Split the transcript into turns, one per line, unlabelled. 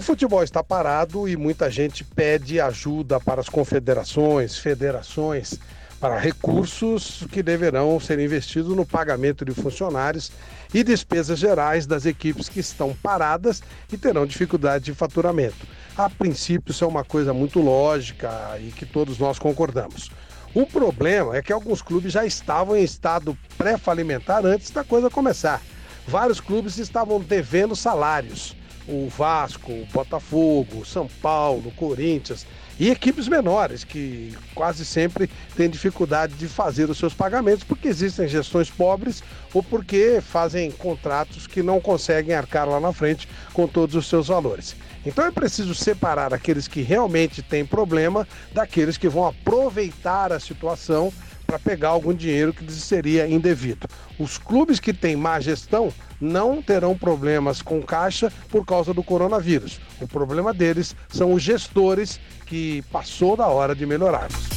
futebol está parado e muita gente pede ajuda para as confederações, federações, para recursos que deverão ser investidos no pagamento de funcionários e despesas gerais das equipes que estão paradas e terão dificuldade de faturamento. A princípio, isso é uma coisa muito lógica e que todos nós concordamos. O problema é que alguns clubes já estavam em estado pré-falimentar antes da coisa começar. Vários clubes estavam devendo salários o Vasco, o Botafogo, São Paulo, Corinthians e equipes menores que quase sempre têm dificuldade de fazer os seus pagamentos porque existem gestões pobres ou porque fazem contratos que não conseguem arcar lá na frente com todos os seus valores. Então é preciso separar aqueles que realmente têm problema daqueles que vão aproveitar a situação para pegar algum dinheiro que seria indevido. Os clubes que têm má gestão não terão problemas com caixa por causa do coronavírus. O problema deles são os gestores que passou da hora de melhorarmos.